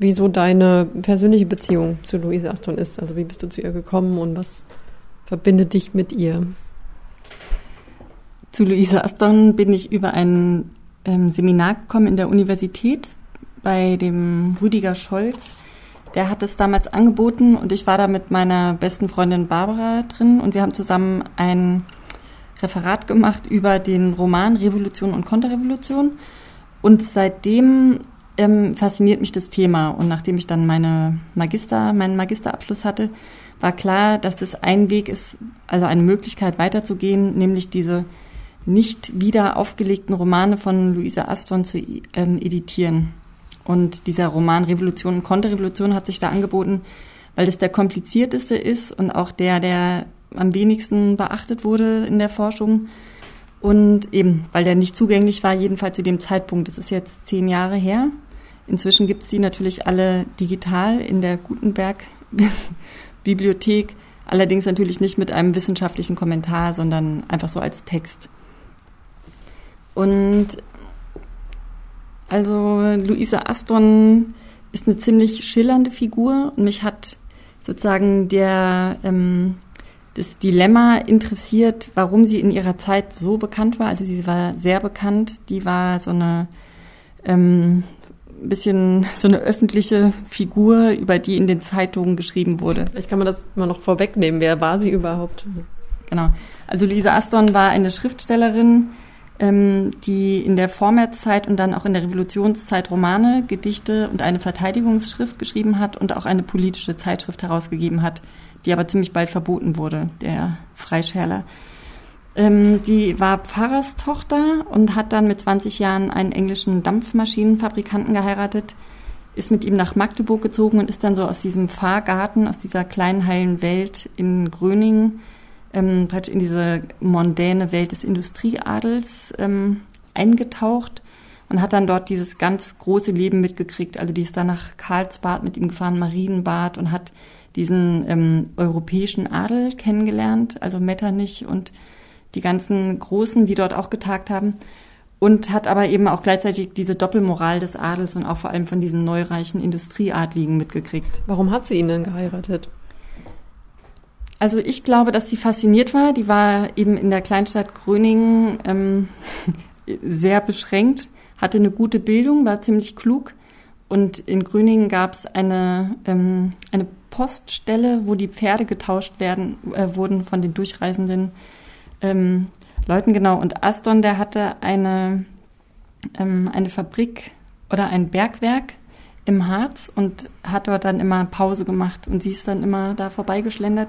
wie so deine persönliche Beziehung zu Luise Aston ist. Also wie bist du zu ihr gekommen und was verbindet dich mit ihr? Zu Luise Aston bin ich über ein ähm, Seminar gekommen in der Universität bei dem Rüdiger Scholz. Der hat es damals angeboten und ich war da mit meiner besten Freundin Barbara drin und wir haben zusammen ein Referat gemacht über den Roman Revolution und Konterrevolution. Und seitdem ähm, fasziniert mich das Thema. Und nachdem ich dann meine Magister, meinen Magisterabschluss hatte, war klar, dass das ein Weg ist, also eine Möglichkeit weiterzugehen, nämlich diese nicht wieder aufgelegten Romane von Luisa Aston zu ähm, editieren. Und dieser Roman Revolution und Konterrevolution hat sich da angeboten, weil das der komplizierteste ist und auch der, der am wenigsten beachtet wurde in der Forschung. Und eben, weil der nicht zugänglich war, jedenfalls zu dem Zeitpunkt. Das ist jetzt zehn Jahre her. Inzwischen gibt es die natürlich alle digital in der Gutenberg-Bibliothek. Allerdings natürlich nicht mit einem wissenschaftlichen Kommentar, sondern einfach so als Text. Und also Luisa Aston ist eine ziemlich schillernde Figur und mich hat sozusagen der ähm, das Dilemma interessiert, warum sie in ihrer Zeit so bekannt war. Also sie war sehr bekannt. Die war so eine ähm, bisschen so eine öffentliche Figur, über die in den Zeitungen geschrieben wurde. Vielleicht kann man das mal noch vorwegnehmen. Wer war sie überhaupt? Genau. Also Lisa Aston war eine Schriftstellerin, ähm, die in der Vormärzzeit und dann auch in der Revolutionszeit Romane, Gedichte und eine Verteidigungsschrift geschrieben hat und auch eine politische Zeitschrift herausgegeben hat die aber ziemlich bald verboten wurde, der Freischärler. Ähm, die war Pfarrerstochter und hat dann mit 20 Jahren einen englischen Dampfmaschinenfabrikanten geheiratet, ist mit ihm nach Magdeburg gezogen und ist dann so aus diesem Fahrgarten, aus dieser kleinen heilen Welt in Gröningen, ähm, in diese mondäne Welt des Industrieadels ähm, eingetaucht und hat dann dort dieses ganz große Leben mitgekriegt. Also die ist dann nach Karlsbad mit ihm gefahren, Marienbad und hat diesen ähm, europäischen Adel kennengelernt, also Metternich und die ganzen Großen, die dort auch getagt haben. Und hat aber eben auch gleichzeitig diese Doppelmoral des Adels und auch vor allem von diesen neureichen Industrieadligen mitgekriegt. Warum hat sie ihn denn geheiratet? Also ich glaube, dass sie fasziniert war. Die war eben in der Kleinstadt Gröningen ähm, sehr beschränkt, hatte eine gute Bildung, war ziemlich klug. Und in Gröningen gab es eine, ähm, eine Poststelle, wo die Pferde getauscht werden, äh, wurden von den durchreisenden ähm, Leuten, genau. Und Aston, der hatte eine, ähm, eine Fabrik oder ein Bergwerk im Harz und hat dort dann immer Pause gemacht und sie ist dann immer da vorbeigeschlendert.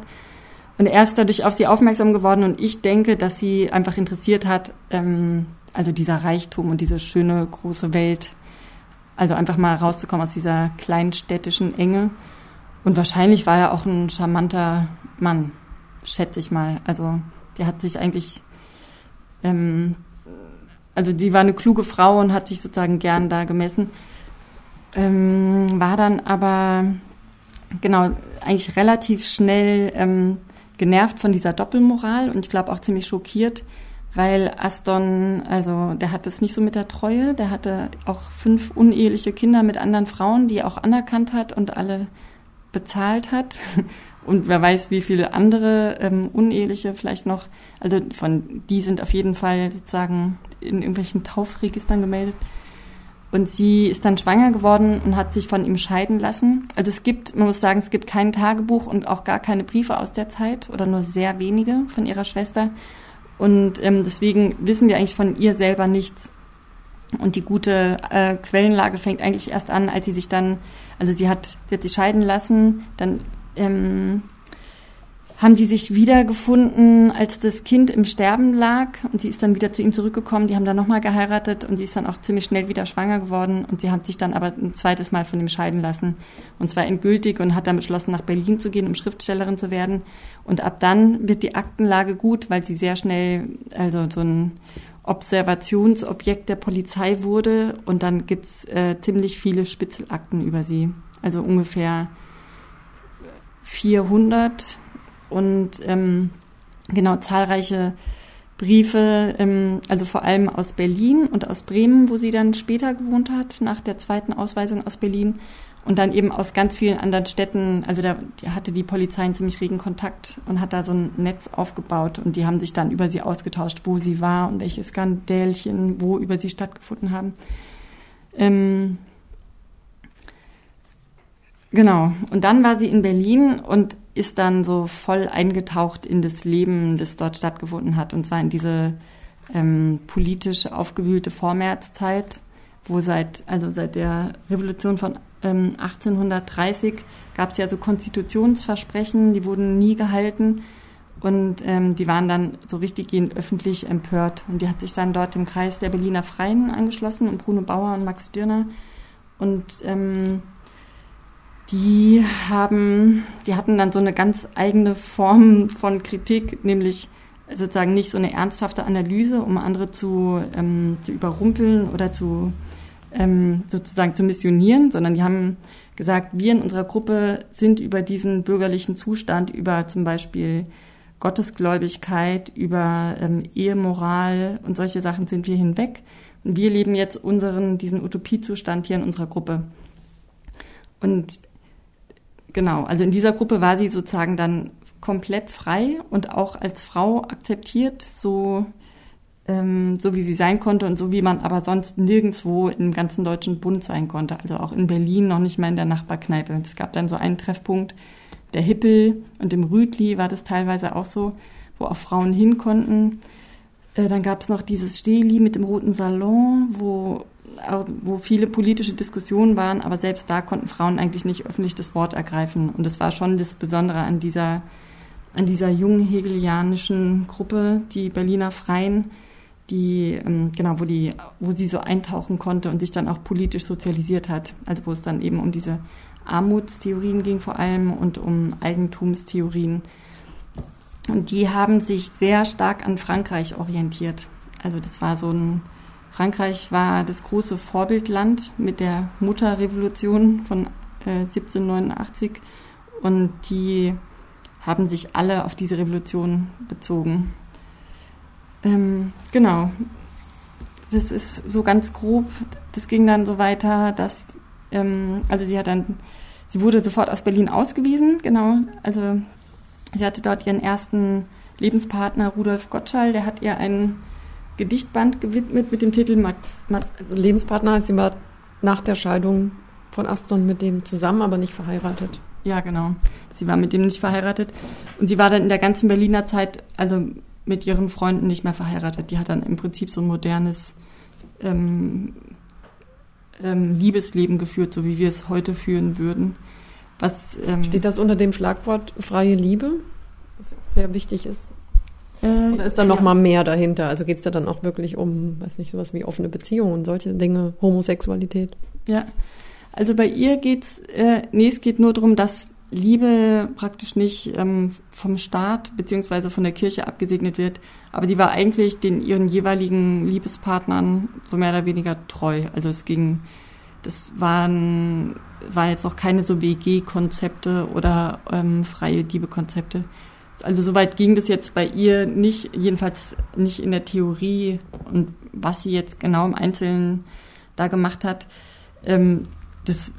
Und er ist dadurch auf sie aufmerksam geworden und ich denke, dass sie einfach interessiert hat, ähm, also dieser Reichtum und diese schöne große Welt, also einfach mal rauszukommen aus dieser kleinstädtischen Enge und wahrscheinlich war er auch ein charmanter Mann, schätze ich mal. Also der hat sich eigentlich, ähm, also die war eine kluge Frau und hat sich sozusagen gern da gemessen. Ähm, war dann aber genau eigentlich relativ schnell ähm, genervt von dieser Doppelmoral und ich glaube auch ziemlich schockiert, weil Aston, also der hat es nicht so mit der Treue, der hatte auch fünf uneheliche Kinder mit anderen Frauen, die er auch anerkannt hat und alle bezahlt hat. Und wer weiß, wie viele andere ähm, uneheliche vielleicht noch, also von die sind auf jeden Fall sozusagen in irgendwelchen Taufregistern gemeldet. Und sie ist dann schwanger geworden und hat sich von ihm scheiden lassen. Also es gibt, man muss sagen, es gibt kein Tagebuch und auch gar keine Briefe aus der Zeit oder nur sehr wenige von ihrer Schwester. Und ähm, deswegen wissen wir eigentlich von ihr selber nichts. Und die gute äh, Quellenlage fängt eigentlich erst an, als sie sich dann, also sie hat, sie hat sich scheiden lassen, dann ähm, haben sie sich wiedergefunden, als das Kind im Sterben lag und sie ist dann wieder zu ihm zurückgekommen. Die haben dann nochmal geheiratet und sie ist dann auch ziemlich schnell wieder schwanger geworden und sie hat sich dann aber ein zweites Mal von ihm scheiden lassen und zwar endgültig und hat dann beschlossen, nach Berlin zu gehen, um Schriftstellerin zu werden. Und ab dann wird die Aktenlage gut, weil sie sehr schnell also so ein Observationsobjekt der Polizei wurde und dann gibt's äh, ziemlich viele Spitzelakten über sie. Also ungefähr 400 und ähm, genau zahlreiche Briefe, ähm, also vor allem aus Berlin und aus Bremen, wo sie dann später gewohnt hat, nach der zweiten Ausweisung aus Berlin. und dann eben aus ganz vielen anderen Städten, also da hatte die Polizei einen ziemlich regen Kontakt und hat da so ein Netz aufgebaut und die haben sich dann über sie ausgetauscht, wo sie war und welche Skandälchen wo über sie stattgefunden haben. Ähm, genau, und dann war sie in Berlin und ist dann so voll eingetaucht in das Leben, das dort stattgefunden hat, und zwar in diese ähm, politisch aufgewühlte Vormärzzeit, wo seit, also seit der Revolution von 1830 gab es ja so Konstitutionsversprechen, die wurden nie gehalten und ähm, die waren dann so richtiggehend öffentlich empört. Und die hat sich dann dort im Kreis der Berliner Freien angeschlossen und Bruno Bauer und Max Stirner. Und ähm, die haben, die hatten dann so eine ganz eigene Form von Kritik, nämlich sozusagen nicht so eine ernsthafte Analyse, um andere zu, ähm, zu überrumpeln oder zu ähm, sozusagen zu missionieren, sondern die haben gesagt, wir in unserer Gruppe sind über diesen bürgerlichen Zustand, über zum Beispiel Gottesgläubigkeit, über ähm, Ehemoral und solche Sachen sind wir hinweg. Und wir leben jetzt unseren, diesen Utopiezustand hier in unserer Gruppe. Und genau, also in dieser Gruppe war sie sozusagen dann komplett frei und auch als Frau akzeptiert, so ähm, so wie sie sein konnte und so wie man aber sonst nirgendwo im ganzen deutschen Bund sein konnte. Also auch in Berlin noch nicht mal in der Nachbarkneipe. Es gab dann so einen Treffpunkt, der Hippel und im Rütli war das teilweise auch so, wo auch Frauen hin konnten. Äh, dann gab es noch dieses Steli mit dem roten Salon, wo, wo viele politische Diskussionen waren, aber selbst da konnten Frauen eigentlich nicht öffentlich das Wort ergreifen. Und das war schon das Besondere an dieser, an dieser jungen hegelianischen Gruppe, die Berliner Freien, die, ähm, genau, wo die, wo sie so eintauchen konnte und sich dann auch politisch sozialisiert hat. Also wo es dann eben um diese Armutstheorien ging vor allem und um Eigentumstheorien. Und die haben sich sehr stark an Frankreich orientiert. Also das war so ein, Frankreich war das große Vorbildland mit der Mutterrevolution von äh, 1789 und die haben sich alle auf diese Revolution bezogen. Ähm, genau. Das ist so ganz grob. Das ging dann so weiter, dass, ähm, also sie hat dann, sie wurde sofort aus Berlin ausgewiesen, genau. Also sie hatte dort ihren ersten Lebenspartner Rudolf Gottschall, der hat ihr ein Gedichtband gewidmet mit dem Titel Mat Also Lebenspartner, sie war nach der Scheidung von Aston mit dem zusammen, aber nicht verheiratet. Ja, genau. Sie war mit dem nicht verheiratet. Und sie war dann in der ganzen Berliner Zeit, also mit ihren Freunden nicht mehr verheiratet. Die hat dann im Prinzip so ein modernes ähm, ähm, Liebesleben geführt, so wie wir es heute führen würden. Was, ähm, Steht das unter dem Schlagwort freie Liebe, was sehr wichtig ist? Äh, Oder ist da noch ja. mal mehr dahinter? Also geht es da dann auch wirklich um, weiß nicht, sowas wie offene Beziehungen und solche Dinge, Homosexualität? Ja, also bei ihr geht's, äh, nee, es geht nur darum, dass Liebe praktisch nicht ähm, vom Staat beziehungsweise von der Kirche abgesegnet wird, aber die war eigentlich den ihren jeweiligen Liebespartnern so mehr oder weniger treu. Also es ging, das waren, waren jetzt noch keine so WG-Konzepte oder ähm, freie Liebe-Konzepte. Also soweit ging das jetzt bei ihr nicht, jedenfalls nicht in der Theorie und was sie jetzt genau im Einzelnen da gemacht hat. Ähm, das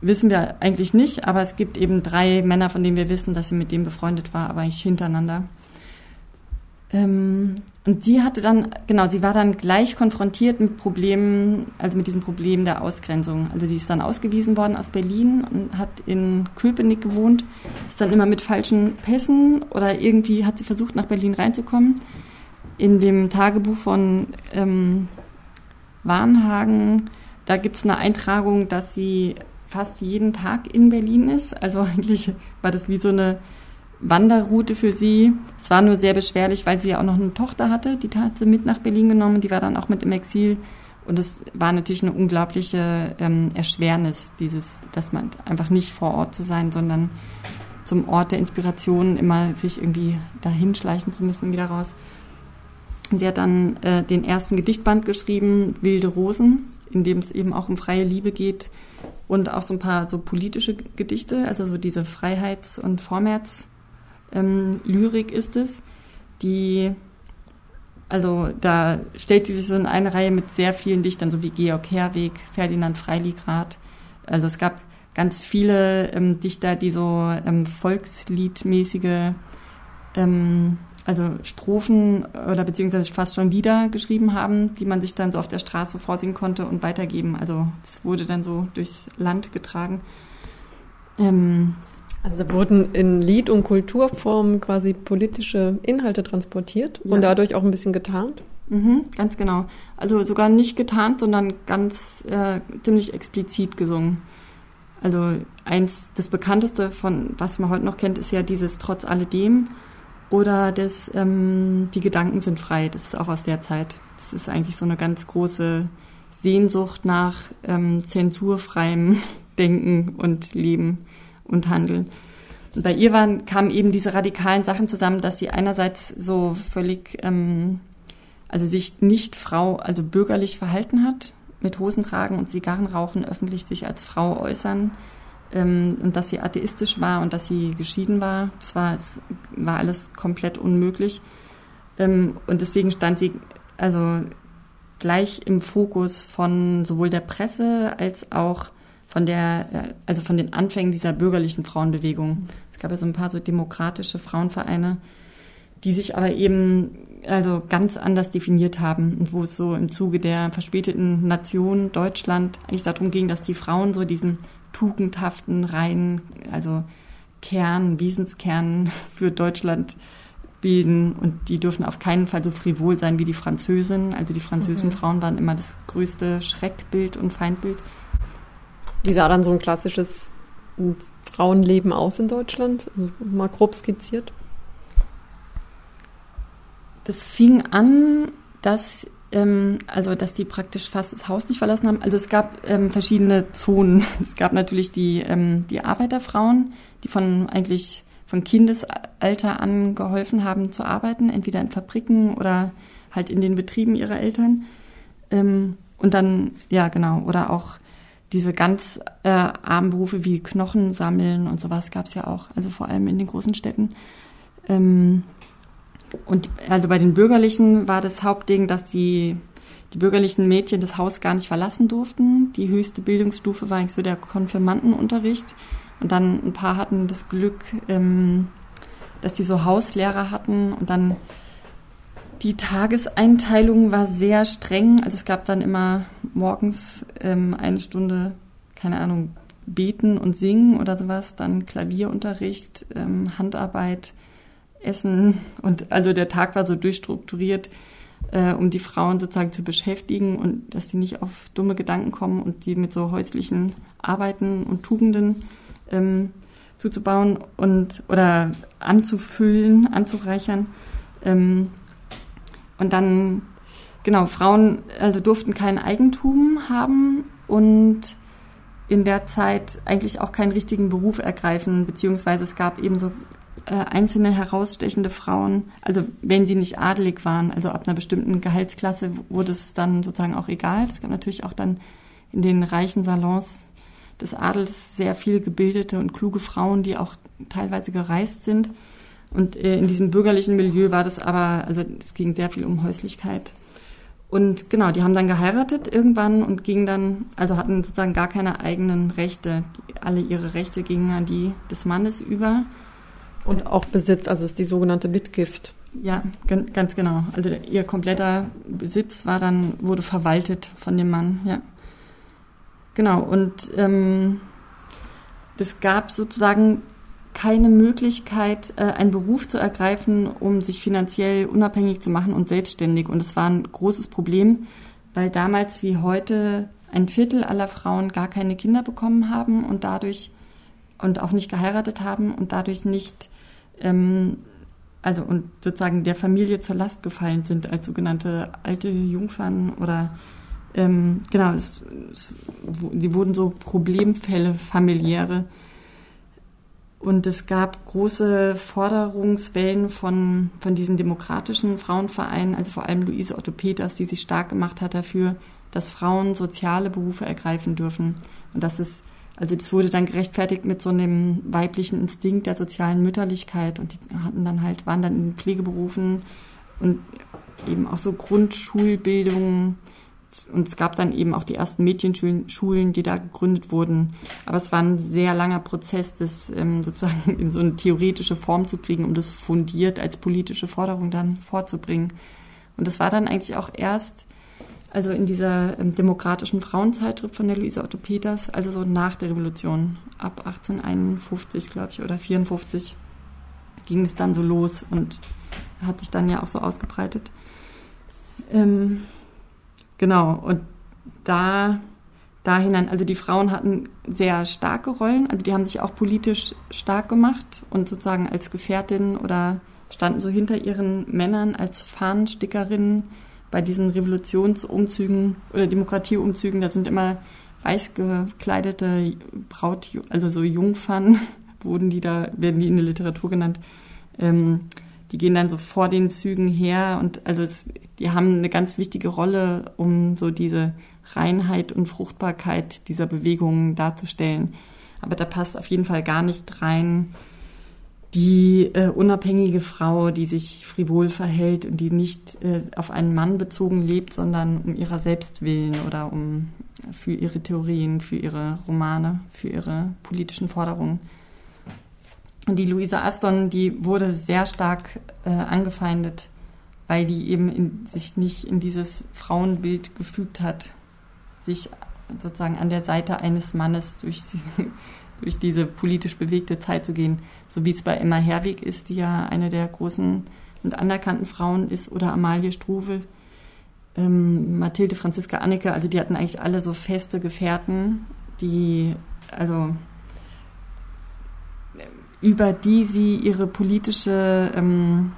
wissen wir eigentlich nicht, aber es gibt eben drei Männer, von denen wir wissen, dass sie mit dem befreundet war, aber eigentlich hintereinander. Ähm, und sie hatte dann, genau, sie war dann gleich konfrontiert mit Problemen, also mit diesem Problem der Ausgrenzung. Also sie ist dann ausgewiesen worden aus Berlin und hat in Köpenick gewohnt, ist dann immer mit falschen Pässen oder irgendwie hat sie versucht, nach Berlin reinzukommen. In dem Tagebuch von ähm, Warnhagen, da gibt es eine Eintragung, dass sie fast jeden Tag in Berlin ist. Also eigentlich war das wie so eine Wanderroute für sie. Es war nur sehr beschwerlich, weil sie ja auch noch eine Tochter hatte. Die hat sie mit nach Berlin genommen. Die war dann auch mit im Exil. Und es war natürlich eine unglaubliche ähm, Erschwernis, dieses, dass man einfach nicht vor Ort zu sein, sondern zum Ort der Inspiration immer sich irgendwie dahin schleichen zu müssen und wieder raus. Sie hat dann äh, den ersten Gedichtband geschrieben, Wilde Rosen, in dem es eben auch um freie Liebe geht und auch so ein paar so politische Gedichte, also so diese Freiheits- und Vormärz-Lyrik ähm, ist es, die, also da stellt sie sich so in eine Reihe mit sehr vielen Dichtern, so wie Georg Herweg, Ferdinand Freiligrath. Also es gab ganz viele ähm, Dichter, die so ähm, volksliedmäßige, ähm, also Strophen oder beziehungsweise fast schon Lieder geschrieben haben, die man sich dann so auf der Straße vorsingen konnte und weitergeben. Also es wurde dann so durchs Land getragen. Ähm, also wurden in Lied- und Kulturform quasi politische Inhalte transportiert ja. und dadurch auch ein bisschen getarnt? Mhm, ganz genau. Also sogar nicht getarnt, sondern ganz äh, ziemlich explizit gesungen. Also eins, das bekannteste von, was man heute noch kennt, ist ja dieses Trotz alledem oder das ähm, Die Gedanken sind frei. Das ist auch aus der Zeit. Das ist eigentlich so eine ganz große Sehnsucht nach ähm, zensurfreiem Denken und Leben und Handeln. Und bei ihr waren, kamen eben diese radikalen Sachen zusammen, dass sie einerseits so völlig, ähm, also sich nicht Frau, also bürgerlich verhalten hat, mit Hosen tragen und Zigarren rauchen, öffentlich sich als Frau äußern ähm, und dass sie atheistisch war und dass sie geschieden war. Das war, es war alles komplett unmöglich. Ähm, und deswegen stand sie also gleich im Fokus von sowohl der Presse als auch von der, äh, also von den Anfängen dieser bürgerlichen Frauenbewegung. Es gab ja so ein paar so demokratische Frauenvereine, die sich aber eben also ganz anders definiert haben und wo es so im Zuge der verspäteten Nation Deutschland eigentlich darum ging, dass die Frauen so diesen tugendhaften, reinen, also Kern, Wesenskern für Deutschland bilden und die dürfen auf keinen Fall so frivol sein wie die Französinnen. Also die französischen mhm. Frauen waren immer das größte Schreckbild und Feindbild. Wie sah dann so ein klassisches Frauenleben aus in Deutschland? Also mal grob skizziert. Das fing an, dass ähm, also dass die praktisch fast das Haus nicht verlassen haben. Also es gab ähm, verschiedene Zonen. Es gab natürlich die ähm, die Arbeiterfrauen, die von eigentlich von Kindesalter an geholfen haben zu arbeiten, entweder in Fabriken oder halt in den Betrieben ihrer Eltern. Ähm, und dann ja genau oder auch diese ganz äh, armen Berufe wie Knochen sammeln und sowas gab es ja auch, also vor allem in den großen Städten. Ähm, und also bei den Bürgerlichen war das Hauptding, dass die, die bürgerlichen Mädchen das Haus gar nicht verlassen durften. Die höchste Bildungsstufe war eigentlich so der Konfirmandenunterricht. Und dann ein paar hatten das Glück, ähm, dass die so Hauslehrer hatten und dann die Tageseinteilung war sehr streng. Also es gab dann immer morgens ähm, eine Stunde, keine Ahnung, beten und singen oder sowas, dann Klavierunterricht, ähm, Handarbeit, Essen und also der Tag war so durchstrukturiert, äh, um die Frauen sozusagen zu beschäftigen und dass sie nicht auf dumme Gedanken kommen und die mit so häuslichen Arbeiten und Tugenden ähm, zuzubauen und oder anzufüllen, anzureichern. Ähm, und dann, genau, Frauen also durften kein Eigentum haben und in der Zeit eigentlich auch keinen richtigen Beruf ergreifen, beziehungsweise es gab eben so äh, einzelne herausstechende Frauen, also wenn sie nicht adelig waren, also ab einer bestimmten Gehaltsklasse wurde es dann sozusagen auch egal. Es gab natürlich auch dann in den reichen Salons des Adels sehr viel gebildete und kluge Frauen, die auch teilweise gereist sind. Und äh, in diesem bürgerlichen Milieu war das aber, also es ging sehr viel um Häuslichkeit. Und genau, die haben dann geheiratet irgendwann und gingen dann, also hatten sozusagen gar keine eigenen Rechte. Alle ihre Rechte gingen an die des Mannes über. Und auch Besitz, also ist die sogenannte Mitgift. Ja, ganz genau. Also ihr kompletter Besitz war dann, wurde verwaltet von dem Mann, ja. Genau, und ähm, es gab sozusagen keine Möglichkeit, äh, einen Beruf zu ergreifen, um sich finanziell unabhängig zu machen und selbstständig. Und es war ein großes Problem, weil damals wie heute ein Viertel aller Frauen gar keine Kinder bekommen haben und dadurch und auch nicht geheiratet haben und dadurch nicht, ähm, also und sozusagen der Familie zur Last gefallen sind als sogenannte alte Jungfern oder ähm, genau, es, es, sie wurden so Problemfälle, familiäre und es gab große Forderungswellen von, von diesen demokratischen Frauenvereinen, also vor allem Luise Otto Peters, die sich stark gemacht hat dafür, dass Frauen soziale Berufe ergreifen dürfen. Und das ist, also das wurde dann gerechtfertigt mit so einem weiblichen Instinkt der sozialen Mütterlichkeit und die hatten dann halt, waren dann in Pflegeberufen und eben auch so Grundschulbildung und es gab dann eben auch die ersten Mädchenschulen, die da gegründet wurden. Aber es war ein sehr langer Prozess, das ähm, sozusagen in so eine theoretische Form zu kriegen, um das fundiert als politische Forderung dann vorzubringen. Und das war dann eigentlich auch erst, also in dieser ähm, demokratischen Frauenzeitschrift von der Luisa Otto Peters, also so nach der Revolution, ab 1851, glaube ich, oder 54, ging es dann so los und hat sich dann ja auch so ausgebreitet. Ähm, Genau, und da, da hinein, also die Frauen hatten sehr starke Rollen, also die haben sich auch politisch stark gemacht und sozusagen als Gefährtinnen oder standen so hinter ihren Männern als Fahnenstickerinnen bei diesen Revolutionsumzügen oder Demokratieumzügen. Da sind immer weiß gekleidete Braut, also so Jungfern wurden die da, werden die in der Literatur genannt. Ähm, die gehen dann so vor den Zügen her und also es, die haben eine ganz wichtige Rolle, um so diese Reinheit und Fruchtbarkeit dieser Bewegungen darzustellen. Aber da passt auf jeden Fall gar nicht rein die äh, unabhängige Frau, die sich frivol verhält und die nicht äh, auf einen Mann bezogen lebt, sondern um ihrer selbst willen oder um für ihre Theorien, für ihre Romane, für ihre politischen Forderungen. Und die Luisa Aston, die wurde sehr stark äh, angefeindet, weil die eben in, sich nicht in dieses Frauenbild gefügt hat, sich sozusagen an der Seite eines Mannes durch, durch diese politisch bewegte Zeit zu gehen, so wie es bei Emma Herwig ist, die ja eine der großen und anerkannten Frauen ist, oder Amalie Struve, ähm, Mathilde Franziska Anneke, also die hatten eigentlich alle so feste Gefährten, die also über die sie ihre politische ähm,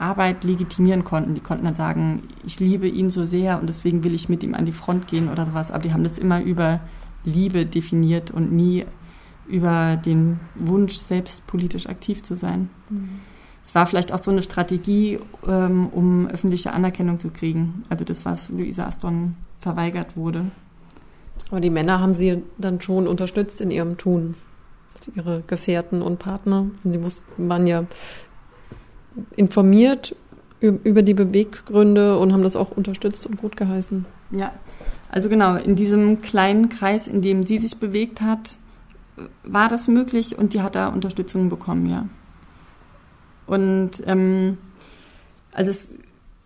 Arbeit legitimieren konnten. Die konnten dann sagen, ich liebe ihn so sehr und deswegen will ich mit ihm an die Front gehen oder sowas. Aber die haben das immer über Liebe definiert und nie über den Wunsch, selbst politisch aktiv zu sein. Mhm. Es war vielleicht auch so eine Strategie, ähm, um öffentliche Anerkennung zu kriegen. Also das, was Luisa Aston verweigert wurde. Aber die Männer haben sie dann schon unterstützt in ihrem Tun ihre Gefährten und Partner. Sie waren ja informiert über die Beweggründe und haben das auch unterstützt und gut geheißen. Ja, also genau, in diesem kleinen Kreis, in dem sie sich bewegt hat, war das möglich und die hat da Unterstützung bekommen, ja. Und ähm, also es,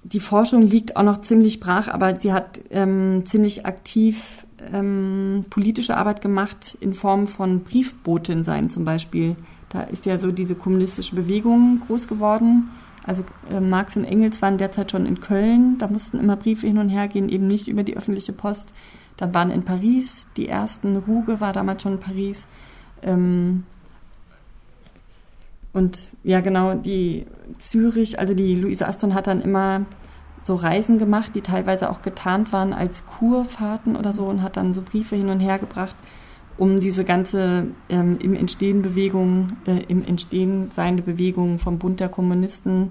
die Forschung liegt auch noch ziemlich brach, aber sie hat ähm, ziemlich aktiv ähm, politische Arbeit gemacht in Form von Briefbotin sein zum Beispiel. Da ist ja so diese kommunistische Bewegung groß geworden. Also äh, Marx und Engels waren derzeit schon in Köln. Da mussten immer Briefe hin und her gehen, eben nicht über die öffentliche Post. Dann waren in Paris die ersten. Ruge war damals schon in Paris. Ähm, und ja, genau, die Zürich, also die Luise Aston hat dann immer so Reisen gemacht, die teilweise auch getarnt waren als Kurfahrten oder so und hat dann so Briefe hin und her gebracht, um diese ganze ähm, im Entstehen Bewegung, äh, im Entstehen seiende Bewegung vom Bund der Kommunisten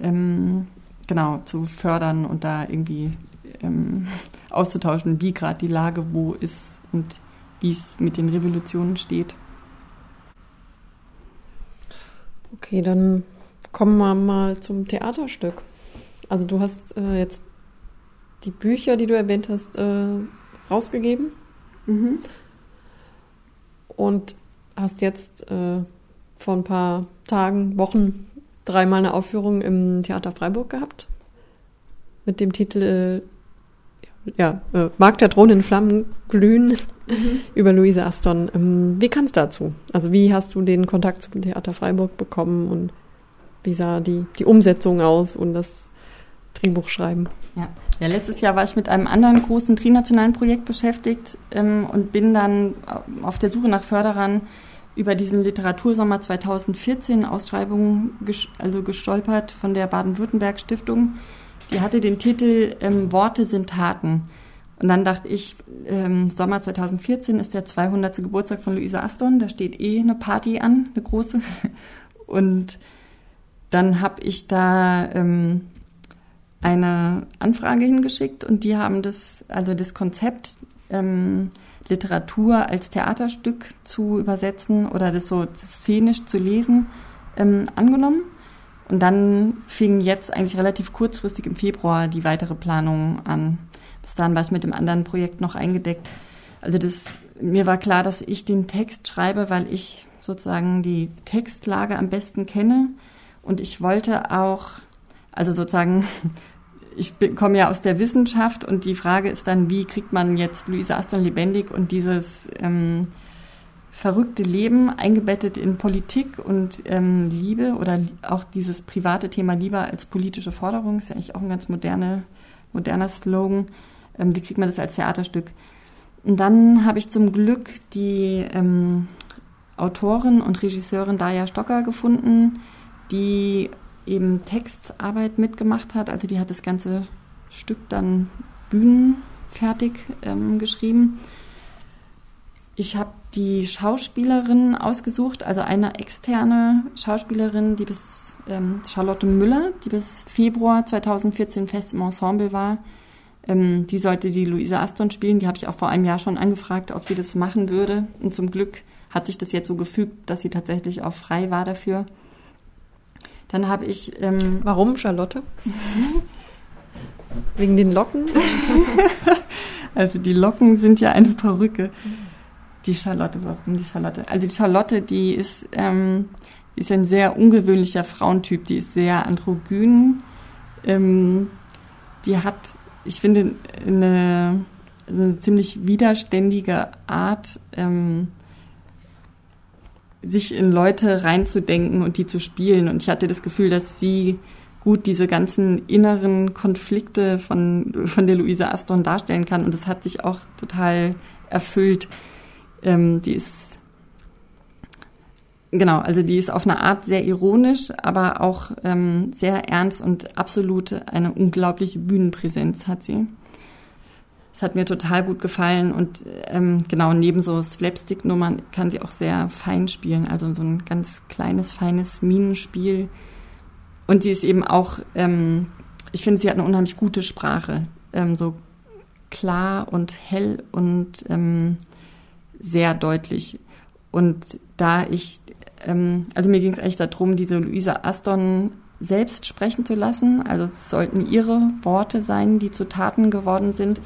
ähm, genau zu fördern und da irgendwie ähm, auszutauschen, wie gerade die Lage wo ist und wie es mit den Revolutionen steht. Okay, dann kommen wir mal zum Theaterstück. Also du hast äh, jetzt die Bücher, die du erwähnt hast, äh, rausgegeben. Mhm. Und hast jetzt äh, vor ein paar Tagen, Wochen dreimal eine Aufführung im Theater Freiburg gehabt. Mit dem Titel äh, ja, äh, Mag der Thron in Flammen glühen mhm. über Luise Aston. Ähm, wie kam es dazu? Also wie hast du den Kontakt zum Theater Freiburg bekommen und wie sah die, die Umsetzung aus und das Drehbuch schreiben. Ja. ja, letztes Jahr war ich mit einem anderen großen trinationalen Projekt beschäftigt ähm, und bin dann auf der Suche nach Förderern über diesen Literatursommer 2014 Ausschreibung ges also gestolpert von der Baden-Württemberg Stiftung. Die hatte den Titel ähm, Worte sind Taten. Und dann dachte ich, ähm, Sommer 2014 ist der 200. Geburtstag von Luisa Aston, da steht eh eine Party an, eine große. Und dann habe ich da ähm, eine Anfrage hingeschickt und die haben das, also das Konzept ähm, Literatur als Theaterstück zu übersetzen oder das so szenisch zu lesen ähm, angenommen. Und dann fing jetzt eigentlich relativ kurzfristig im Februar die weitere Planung an. bis dahin war ich mit dem anderen Projekt noch eingedeckt. Also das, mir war klar, dass ich den Text schreibe, weil ich sozusagen die Textlage am besten kenne. Und ich wollte auch, also sozusagen, ich komme ja aus der Wissenschaft und die Frage ist dann, wie kriegt man jetzt Luisa Aston lebendig und dieses ähm, verrückte Leben eingebettet in Politik und ähm, Liebe oder auch dieses private Thema Liebe als politische Forderung, ist ja eigentlich auch ein ganz moderne, moderner Slogan. Ähm, wie kriegt man das als Theaterstück? Und dann habe ich zum Glück die ähm, Autorin und Regisseurin Daya Stocker gefunden, die eben Textarbeit mitgemacht hat. Also die hat das ganze Stück dann bühnenfertig ähm, geschrieben. Ich habe die Schauspielerin ausgesucht, also eine externe Schauspielerin, die bis ähm, Charlotte Müller, die bis Februar 2014 fest im Ensemble war. Ähm, die sollte die Luisa Aston spielen. Die habe ich auch vor einem Jahr schon angefragt, ob sie das machen würde. Und zum Glück hat sich das jetzt so gefügt, dass sie tatsächlich auch frei war dafür. Dann habe ich. Ähm, Warum Charlotte? Wegen den Locken? also die Locken sind ja eine Perücke. Die Charlotte, warum die Charlotte? Also die Charlotte, die ist, ähm, ist ein sehr ungewöhnlicher Frauentyp. Die ist sehr androgyn. Ähm, die hat, ich finde, eine, eine ziemlich widerständige Art, ähm, sich in Leute reinzudenken und die zu spielen. Und ich hatte das Gefühl, dass sie gut diese ganzen inneren Konflikte von, von der Luisa Aston darstellen kann. Und das hat sich auch total erfüllt. Ähm, die ist, genau, also die ist auf eine Art sehr ironisch, aber auch ähm, sehr ernst und absolut eine unglaubliche Bühnenpräsenz hat sie. Das hat mir total gut gefallen und ähm, genau neben so Slapstick-Nummern kann sie auch sehr fein spielen, also so ein ganz kleines, feines Minenspiel. Und sie ist eben auch, ähm, ich finde, sie hat eine unheimlich gute Sprache, ähm, so klar und hell und ähm, sehr deutlich. Und da ich, ähm, also mir ging es eigentlich darum, diese Luisa Aston selbst sprechen zu lassen. Also es sollten ihre Worte sein, die zu Taten geworden sind.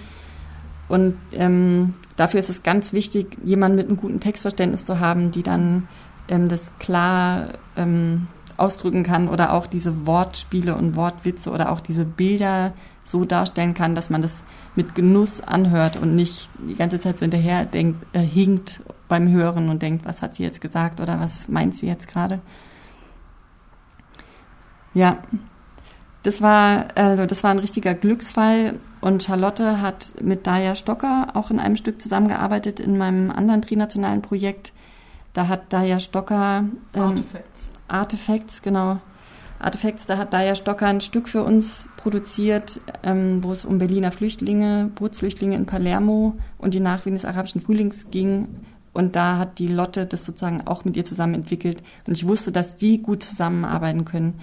Und ähm, dafür ist es ganz wichtig, jemanden mit einem guten Textverständnis zu haben, die dann ähm, das klar ähm, ausdrücken kann oder auch diese Wortspiele und Wortwitze oder auch diese Bilder so darstellen kann, dass man das mit Genuss anhört und nicht die ganze Zeit so hinterher denkt, äh, hinkt beim Hören und denkt, was hat sie jetzt gesagt oder was meint sie jetzt gerade. Ja, das war, also das war ein richtiger Glücksfall und Charlotte hat mit Daya Stocker auch in einem Stück zusammengearbeitet in meinem anderen trinationalen Projekt. Da hat Daya Stocker ähm, Artifacts. Artifacts, genau, Artefacts, da hat Daya Stocker ein Stück für uns produziert, ähm, wo es um Berliner Flüchtlinge, Bootsflüchtlinge in Palermo und die Nachwehen des arabischen Frühlings ging. Und da hat die Lotte das sozusagen auch mit ihr zusammen entwickelt. Und ich wusste, dass die gut zusammenarbeiten können.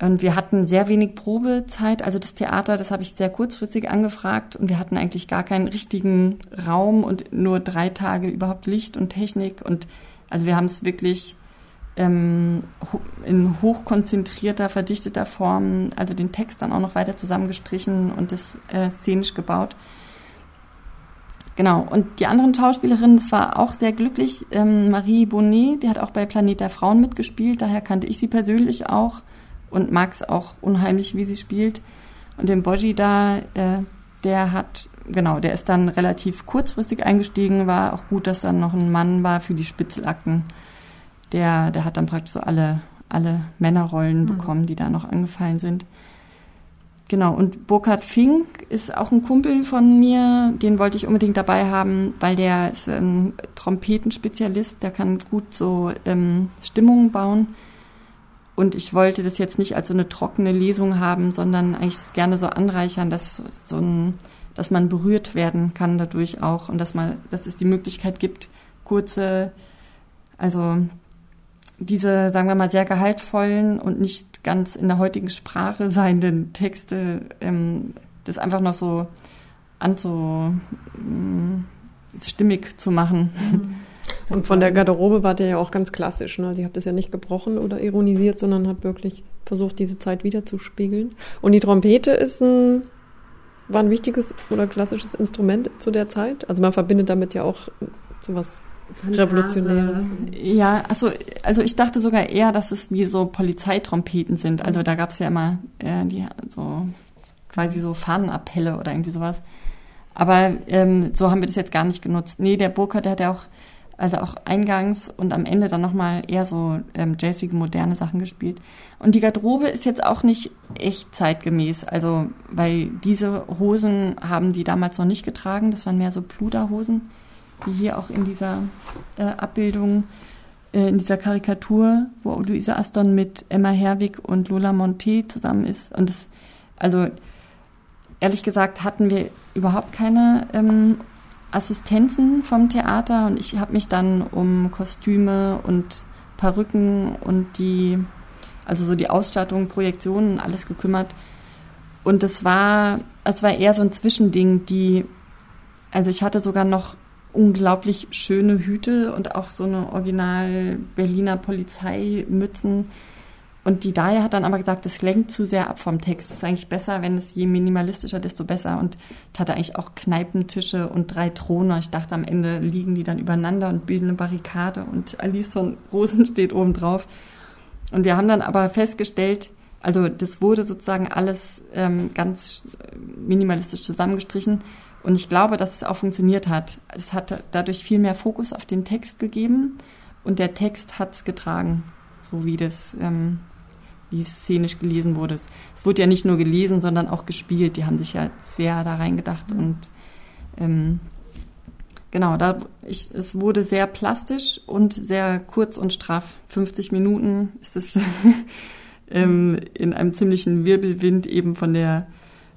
Und wir hatten sehr wenig Probezeit. Also das Theater, das habe ich sehr kurzfristig angefragt. Und wir hatten eigentlich gar keinen richtigen Raum und nur drei Tage überhaupt Licht und Technik. Und also wir haben es wirklich ähm, in hochkonzentrierter, verdichteter Form, also den Text dann auch noch weiter zusammengestrichen und das äh, szenisch gebaut. Genau, und die anderen Schauspielerinnen, das war auch sehr glücklich. Ähm, Marie Bonnet, die hat auch bei Planet der Frauen mitgespielt, daher kannte ich sie persönlich auch und mag es auch unheimlich, wie sie spielt. Und den Boji da, äh, der hat, genau, der ist dann relativ kurzfristig eingestiegen, war auch gut, dass dann noch ein Mann war für die Spitzelakten der, der hat dann praktisch so alle, alle Männerrollen mhm. bekommen, die da noch angefallen sind. Genau, und Burkhard Fink ist auch ein Kumpel von mir, den wollte ich unbedingt dabei haben, weil der ist ein Trompetenspezialist, der kann gut so ähm, Stimmungen bauen. Und ich wollte das jetzt nicht als so eine trockene Lesung haben, sondern eigentlich das gerne so anreichern, dass so ein, dass man berührt werden kann dadurch auch und dass man, dass es die Möglichkeit gibt, kurze, also diese, sagen wir mal, sehr gehaltvollen und nicht ganz in der heutigen Sprache seienden Texte, ähm, das einfach noch so anzu, äh, stimmig zu machen. Mhm. Und von der Garderobe war der ja auch ganz klassisch. Ne? Sie hat das ja nicht gebrochen oder ironisiert, sondern hat wirklich versucht, diese Zeit wiederzuspiegeln. Und die Trompete ist ein war ein wichtiges oder klassisches Instrument zu der Zeit? Also man verbindet damit ja auch sowas Revolutionäres. Ja, also, also ich dachte sogar eher, dass es wie so Polizeitrompeten sind. Also da gab es ja immer äh, die so quasi so Fahnenappelle oder irgendwie sowas. Aber ähm, so haben wir das jetzt gar nicht genutzt. Nee, der Burkhardt, der hat ja auch, also auch eingangs und am Ende dann nochmal eher so ähm, jazzige, moderne Sachen gespielt. Und die Garderobe ist jetzt auch nicht echt zeitgemäß. Also, weil diese Hosen haben die damals noch nicht getragen. Das waren mehr so Pluderhosen wie hier auch in dieser äh, Abbildung, äh, in dieser Karikatur, wo Luisa Aston mit Emma Herwig und Lola Monte zusammen ist. Und das, also ehrlich gesagt, hatten wir überhaupt keine ähm, Assistenzen vom Theater und ich habe mich dann um Kostüme und Perücken und die, also so die Ausstattung, Projektionen, alles gekümmert. Und es war, es war eher so ein Zwischending, die, also ich hatte sogar noch unglaublich schöne Hüte und auch so eine original Berliner Polizeimützen. Und die Daya hat dann aber gesagt, das lenkt zu sehr ab vom Text. Es ist eigentlich besser, wenn es je minimalistischer, desto besser. Und ich hatte eigentlich auch Kneipentische und drei Throne. Ich dachte, am Ende liegen die dann übereinander und bilden eine Barrikade und Alice von Rosen steht oben drauf. Und wir haben dann aber festgestellt, also das wurde sozusagen alles ähm, ganz minimalistisch zusammengestrichen. Und ich glaube, dass es auch funktioniert hat. Es hat dadurch viel mehr Fokus auf den Text gegeben und der Text hat es getragen, so wie das, ähm, wie es szenisch gelesen wurde. Es, es, wurde ja nicht nur gelesen, sondern auch gespielt. Die haben sich ja sehr da reingedacht und ähm, genau, da ich, es wurde sehr plastisch und sehr kurz und straff. 50 Minuten ist es ähm, in einem ziemlichen Wirbelwind eben von der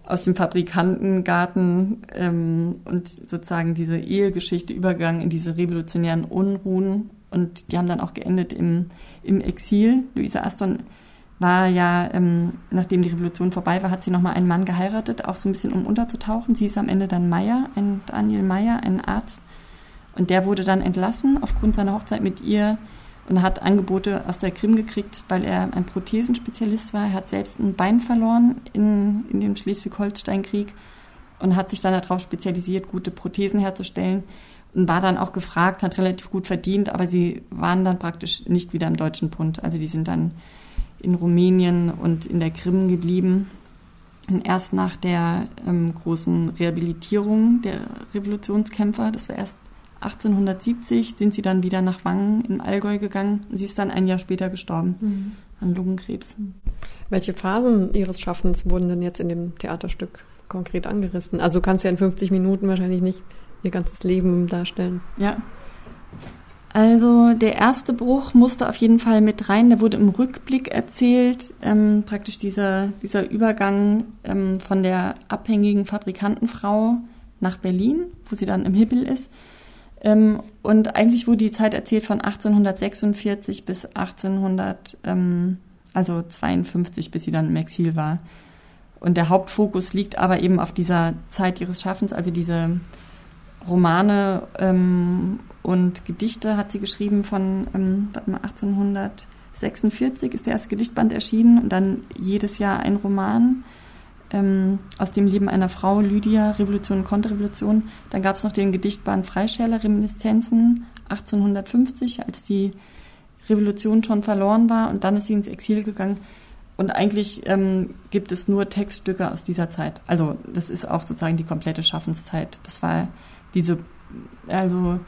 aus dem Fabrikantengarten ähm, und sozusagen diese Ehegeschichte Übergang in diese revolutionären Unruhen. Und die haben dann auch geendet im, im Exil. Luisa Aston war ja, ähm, nachdem die Revolution vorbei war, hat sie nochmal einen Mann geheiratet, auch so ein bisschen um unterzutauchen. Sie ist am Ende dann Meyer, ein Daniel Meyer, ein Arzt. Und der wurde dann entlassen aufgrund seiner Hochzeit mit ihr und hat Angebote aus der Krim gekriegt, weil er ein Prothesenspezialist war. Er hat selbst ein Bein verloren in, in dem Schleswig-Holstein-Krieg und hat sich dann darauf spezialisiert, gute Prothesen herzustellen und war dann auch gefragt, hat relativ gut verdient, aber sie waren dann praktisch nicht wieder im deutschen Bund. Also die sind dann in Rumänien und in der Krim geblieben. Und erst nach der ähm, großen Rehabilitierung der Revolutionskämpfer, das war erst 1870 sind sie dann wieder nach Wangen im Allgäu gegangen. Sie ist dann ein Jahr später gestorben mhm. an Lungenkrebs. Welche Phasen Ihres Schaffens wurden denn jetzt in dem Theaterstück konkret angerissen? Also du kannst ja in 50 Minuten wahrscheinlich nicht Ihr ganzes Leben darstellen. Ja. Also der erste Bruch musste auf jeden Fall mit rein. Der wurde im Rückblick erzählt. Ähm, praktisch dieser, dieser Übergang ähm, von der abhängigen Fabrikantenfrau nach Berlin, wo sie dann im Hibbel ist. Ähm, und eigentlich wurde die Zeit erzählt von 1846 bis 1800, ähm, also 52, bis sie dann im Exil war. Und der Hauptfokus liegt aber eben auf dieser Zeit ihres Schaffens, also diese Romane ähm, und Gedichte hat sie geschrieben von ähm, warte mal, 1846 ist der erste Gedichtband erschienen und dann jedes Jahr ein Roman ähm, aus dem Leben einer Frau, Lydia, Revolution und Konterrevolution. Dann gab es noch den Gedichtband Freischärler Reminiszenzen 1850, als die Revolution schon verloren war und dann ist sie ins Exil gegangen. Und eigentlich ähm, gibt es nur Textstücke aus dieser Zeit. Also das ist auch sozusagen die komplette Schaffenszeit. Das war diese, also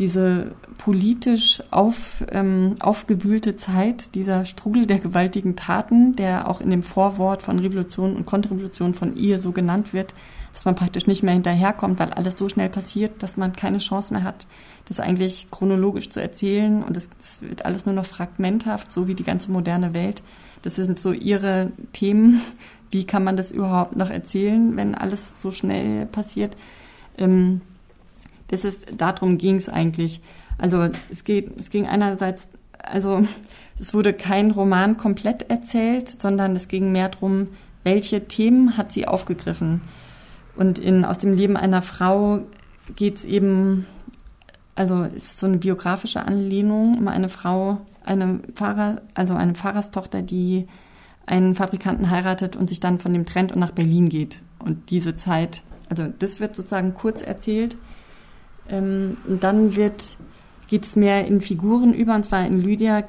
diese politisch auf, ähm, aufgewühlte Zeit, dieser Strudel der gewaltigen Taten, der auch in dem Vorwort von Revolution und Konterrevolution von ihr so genannt wird, dass man praktisch nicht mehr hinterherkommt, weil alles so schnell passiert, dass man keine Chance mehr hat, das eigentlich chronologisch zu erzählen und es wird alles nur noch fragmenthaft, so wie die ganze moderne Welt. Das sind so ihre Themen. Wie kann man das überhaupt noch erzählen, wenn alles so schnell passiert? Ähm, das ist, darum ging es eigentlich. Also es geht, es ging einerseits, also es wurde kein Roman komplett erzählt, sondern es ging mehr darum, welche Themen hat sie aufgegriffen. Und in Aus dem Leben einer Frau geht es eben, also ist so eine biografische Anlehnung, immer eine Frau, eine Pfarrer, also eine Pfarrerstochter, die einen Fabrikanten heiratet und sich dann von dem trennt und nach Berlin geht. und diese Zeit. Also das wird sozusagen kurz erzählt. Ähm, und dann wird, geht es mehr in Figuren über, und zwar in Lydia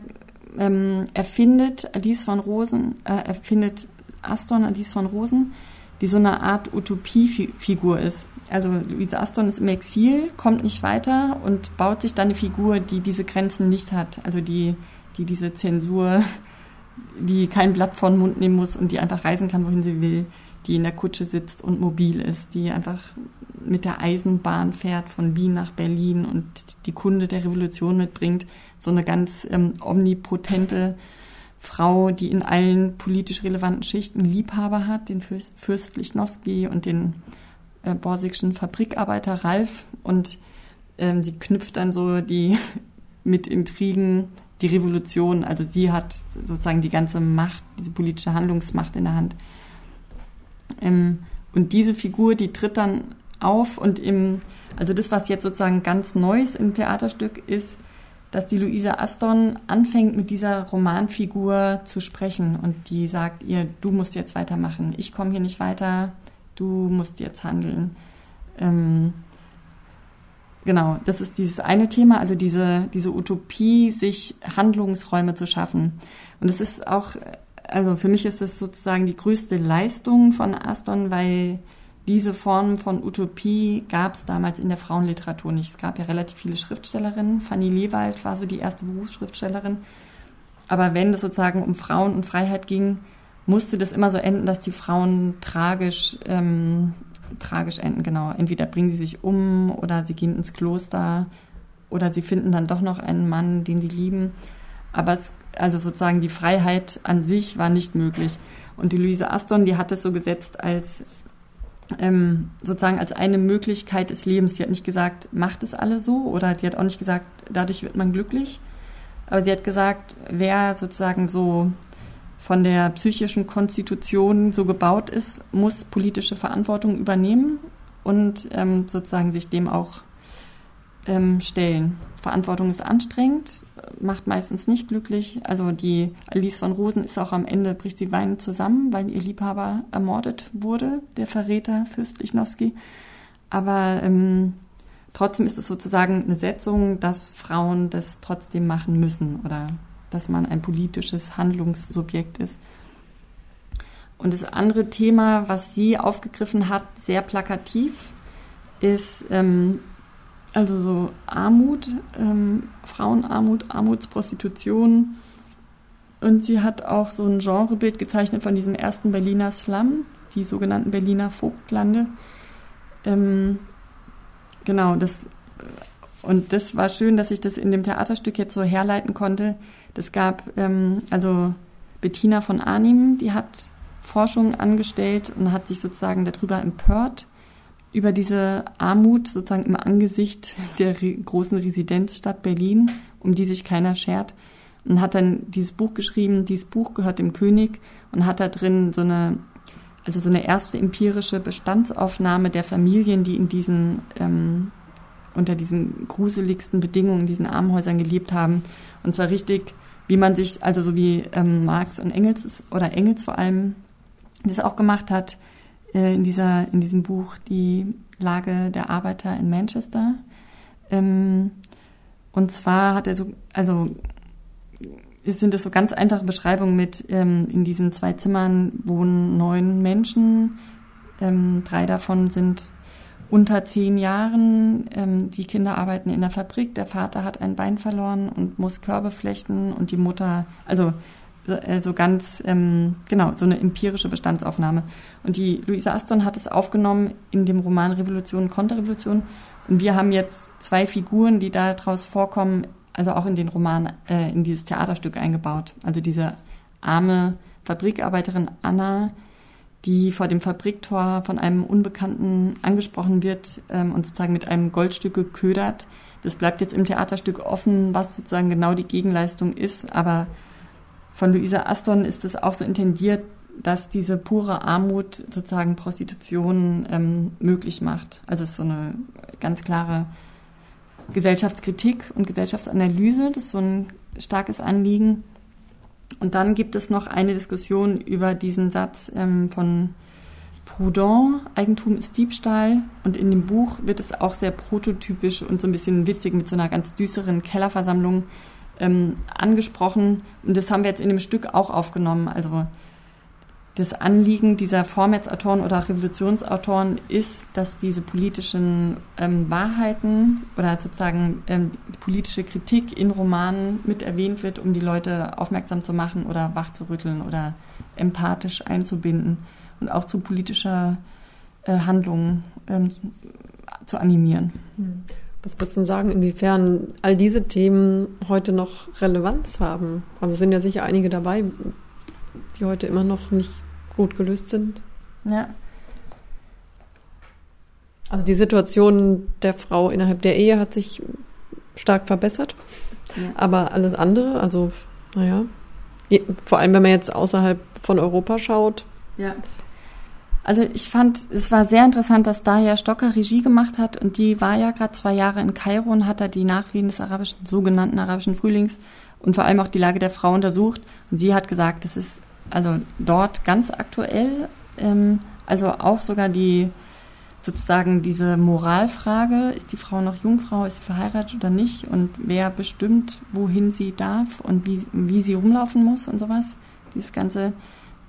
ähm, erfindet Alice von Rosen, äh, erfindet Aston Alice von Rosen, die so eine Art Utopiefigur ist. Also Louise Aston ist im Exil, kommt nicht weiter und baut sich dann eine Figur, die diese Grenzen nicht hat. Also die, die diese Zensur, die kein Blatt vor den Mund nehmen muss und die einfach reisen kann, wohin sie will, die in der Kutsche sitzt und mobil ist, die einfach mit der Eisenbahn fährt von Wien nach Berlin und die Kunde der Revolution mitbringt. So eine ganz ähm, omnipotente Frau, die in allen politisch relevanten Schichten Liebhaber hat, den Fürst, Fürst Lichnowsky und den äh, borsigschen Fabrikarbeiter Ralf. Und ähm, sie knüpft dann so die mit Intrigen die Revolution. Also sie hat sozusagen die ganze Macht, diese politische Handlungsmacht in der Hand. Ähm, und diese Figur, die tritt dann auf und im, also das, was jetzt sozusagen ganz Neues im Theaterstück ist, dass die Luisa Aston anfängt, mit dieser Romanfigur zu sprechen und die sagt ihr, du musst jetzt weitermachen, ich komme hier nicht weiter, du musst jetzt handeln. Ähm, genau, das ist dieses eine Thema, also diese, diese Utopie, sich Handlungsräume zu schaffen. Und es ist auch, also für mich ist es sozusagen die größte Leistung von Aston, weil diese Form von Utopie gab es damals in der Frauenliteratur nicht. Es gab ja relativ viele Schriftstellerinnen. Fanny Lewald war so die erste Berufsschriftstellerin. Aber wenn es sozusagen um Frauen und Freiheit ging, musste das immer so enden, dass die Frauen tragisch, ähm, tragisch enden, genau. Entweder bringen sie sich um oder sie gehen ins Kloster oder sie finden dann doch noch einen Mann, den sie lieben. Aber es, also sozusagen die Freiheit an sich war nicht möglich. Und die Luise Aston, die hat es so gesetzt als ähm, sozusagen als eine Möglichkeit des Lebens. Sie hat nicht gesagt, macht es alle so oder sie hat auch nicht gesagt, dadurch wird man glücklich. Aber sie hat gesagt, wer sozusagen so von der psychischen Konstitution so gebaut ist, muss politische Verantwortung übernehmen und ähm, sozusagen sich dem auch ähm, stellen. Verantwortung ist anstrengend, macht meistens nicht glücklich. Also die Alice von Rosen ist auch am Ende, bricht sie weinend zusammen, weil ihr Liebhaber ermordet wurde, der Verräter Fürst Lichnowsky. Aber ähm, trotzdem ist es sozusagen eine Setzung, dass Frauen das trotzdem machen müssen oder dass man ein politisches Handlungssubjekt ist. Und das andere Thema, was sie aufgegriffen hat, sehr plakativ, ist ähm, also so Armut, ähm, Frauenarmut, Armutsprostitution. Und sie hat auch so ein Genrebild gezeichnet von diesem ersten Berliner Slum, die sogenannten Berliner Vogtlande. Ähm, genau, das und das war schön, dass ich das in dem Theaterstück jetzt so herleiten konnte. Das gab ähm, also Bettina von Arnim, die hat Forschung angestellt und hat sich sozusagen darüber empört, über diese Armut sozusagen im Angesicht der großen Residenzstadt Berlin, um die sich keiner schert. Und hat dann dieses Buch geschrieben, dieses Buch gehört dem König und hat da drin so eine, also so eine erste empirische Bestandsaufnahme der Familien, die in diesen, ähm, unter diesen gruseligsten Bedingungen, in diesen Armenhäusern gelebt haben. Und zwar richtig, wie man sich, also so wie ähm, Marx und Engels oder Engels vor allem das auch gemacht hat, äh, in, dieser, in diesem Buch die Lage der Arbeiter in Manchester. Ähm, und zwar hat er so, also sind es so ganz einfache Beschreibungen mit, ähm, in diesen zwei Zimmern wohnen neun Menschen, ähm, drei davon sind unter zehn Jahren. Ähm, die Kinder arbeiten in der Fabrik, der Vater hat ein Bein verloren und muss Körbe flechten und die Mutter, also also ganz, ähm, genau, so eine empirische Bestandsaufnahme. Und die Luisa Aston hat es aufgenommen in dem Roman Revolution Konterrevolution. Und wir haben jetzt zwei Figuren, die daraus vorkommen, also auch in den Roman, äh, in dieses Theaterstück eingebaut. Also diese arme Fabrikarbeiterin Anna, die vor dem Fabriktor von einem Unbekannten angesprochen wird ähm, und sozusagen mit einem Goldstück geködert. Das bleibt jetzt im Theaterstück offen, was sozusagen genau die Gegenleistung ist, aber von Luisa Aston ist es auch so intendiert, dass diese pure Armut sozusagen Prostitution ähm, möglich macht. Also es ist so eine ganz klare Gesellschaftskritik und Gesellschaftsanalyse. Das ist so ein starkes Anliegen. Und dann gibt es noch eine Diskussion über diesen Satz ähm, von Proudhon, Eigentum ist Diebstahl. Und in dem Buch wird es auch sehr prototypisch und so ein bisschen witzig mit so einer ganz düsteren Kellerversammlung ähm, angesprochen. Und das haben wir jetzt in dem Stück auch aufgenommen. Also das Anliegen dieser Vormärzautoren oder Revolutionsautoren ist, dass diese politischen ähm, Wahrheiten oder sozusagen ähm, politische Kritik in Romanen mit erwähnt wird, um die Leute aufmerksam zu machen oder wachzurütteln oder empathisch einzubinden und auch zu politischer äh, Handlung ähm, zu animieren. Was würdest du sagen, inwiefern all diese Themen heute noch Relevanz haben? Also es sind ja sicher einige dabei, die heute immer noch nicht gut gelöst sind. Ja. Also die Situation der Frau innerhalb der Ehe hat sich stark verbessert. Ja. Aber alles andere, also naja, vor allem wenn man jetzt außerhalb von Europa schaut. Ja. Also ich fand, es war sehr interessant, dass Daya Stocker Regie gemacht hat und die war ja gerade zwei Jahre in Kairo und hat da die Nachwehen des arabischen, sogenannten arabischen Frühlings und vor allem auch die Lage der Frau untersucht. Und sie hat gesagt, das ist also dort ganz aktuell, ähm, also auch sogar die sozusagen diese Moralfrage, ist die Frau noch Jungfrau, ist sie verheiratet oder nicht und wer bestimmt, wohin sie darf und wie, wie sie rumlaufen muss und sowas. Dieses ganze,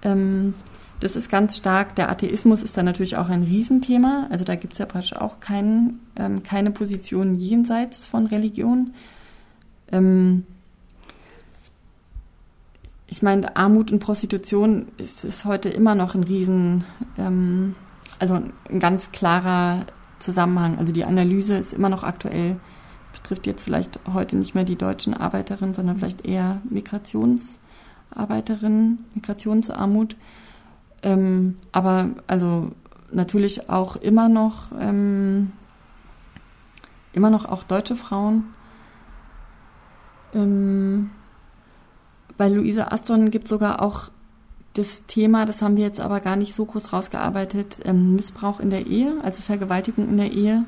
ähm, das ist ganz stark. Der Atheismus ist da natürlich auch ein Riesenthema. Also da gibt es ja praktisch auch kein, ähm, keine Position jenseits von Religion. Ähm, ich meine, Armut und Prostitution ist, ist heute immer noch ein Riesen, ähm, also ein ganz klarer Zusammenhang. Also die Analyse ist immer noch aktuell. Betrifft jetzt vielleicht heute nicht mehr die deutschen Arbeiterinnen, sondern vielleicht eher Migrationsarbeiterinnen, Migrationsarmut. Ähm, aber also natürlich auch immer noch, ähm, immer noch auch deutsche Frauen. Ähm, bei Luisa Aston gibt es sogar auch das Thema, das haben wir jetzt aber gar nicht so groß rausgearbeitet, ähm, Missbrauch in der Ehe, also Vergewaltigung in der Ehe.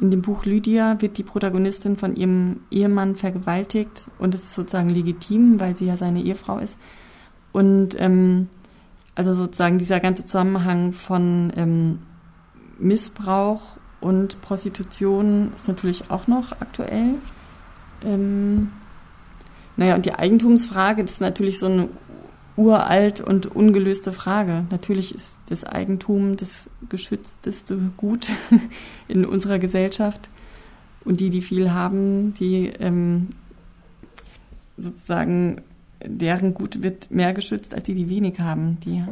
In dem Buch Lydia wird die Protagonistin von ihrem Ehemann vergewaltigt und es ist sozusagen legitim, weil sie ja seine Ehefrau ist. Und ähm, also sozusagen dieser ganze Zusammenhang von ähm, Missbrauch und Prostitution ist natürlich auch noch aktuell. Ähm, naja, und die Eigentumsfrage, das ist natürlich so eine uralt und ungelöste Frage. Natürlich ist das Eigentum das geschützteste Gut in unserer Gesellschaft. Und die, die viel haben, die ähm, sozusagen, deren Gut wird mehr geschützt als die, die wenig haben. Die,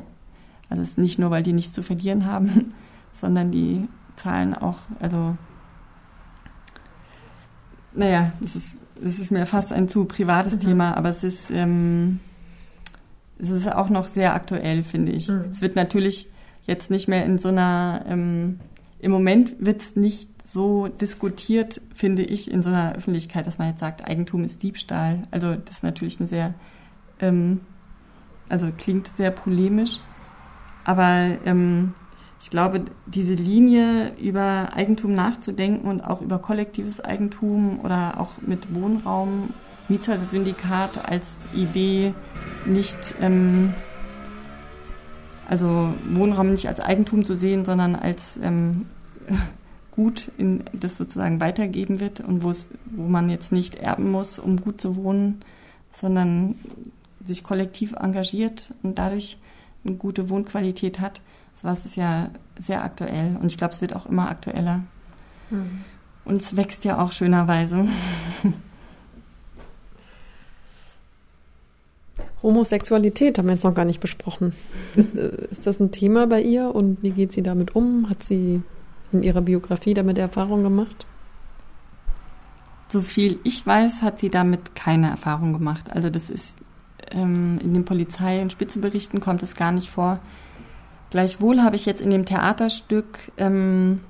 also es ist nicht nur, weil die nichts zu verlieren haben, sondern die zahlen auch, also naja, das ist das ist mir fast ein zu privates mhm. Thema, aber es ist, ähm, es ist auch noch sehr aktuell, finde ich. Mhm. Es wird natürlich jetzt nicht mehr in so einer, ähm, im Moment wird es nicht so diskutiert, finde ich, in so einer Öffentlichkeit, dass man jetzt sagt, Eigentum ist Diebstahl. Also das ist natürlich eine sehr, ähm, also klingt sehr polemisch, aber ähm, ich glaube, diese Linie über Eigentum nachzudenken und auch über kollektives Eigentum oder auch mit Wohnraum, Mietshäuser-Syndikat als Idee nicht, ähm, also Wohnraum nicht als Eigentum zu sehen, sondern als ähm, Gut, in, das sozusagen weitergeben wird und wo man jetzt nicht erben muss, um gut zu wohnen, sondern sich kollektiv engagiert und dadurch eine gute Wohnqualität hat sowas ist ja sehr aktuell und ich glaube, es wird auch immer aktueller. Mhm. Und es wächst ja auch schönerweise. Homosexualität haben wir jetzt noch gar nicht besprochen. Ist, äh, ist, das ein Thema bei ihr und wie geht sie damit um? Hat sie in ihrer Biografie damit Erfahrung gemacht? So viel ich weiß, hat sie damit keine Erfahrung gemacht. Also das ist ähm, in den Polizei- und Spitzenberichten kommt es gar nicht vor. Gleichwohl habe ich jetzt in dem Theaterstück ähm,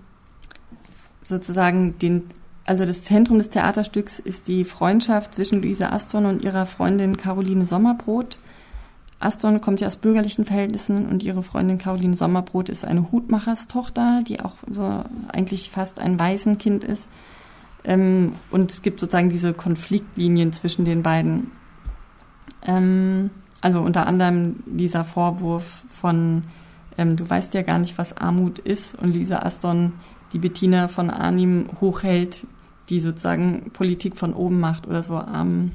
sozusagen den, also das Zentrum des Theaterstücks ist die Freundschaft zwischen Luise Aston und ihrer Freundin Caroline Sommerbrot. Aston kommt ja aus bürgerlichen Verhältnissen und ihre Freundin Caroline Sommerbrot ist eine Hutmacherstochter, die auch so eigentlich fast ein Waisenkind ist. Ähm, und es gibt sozusagen diese Konfliktlinien zwischen den beiden. Ähm, also unter anderem dieser Vorwurf von ähm, du weißt ja gar nicht, was Armut ist. Und Lisa Aston, die Bettina von Arnim hochhält, die sozusagen Politik von oben macht oder so Arm,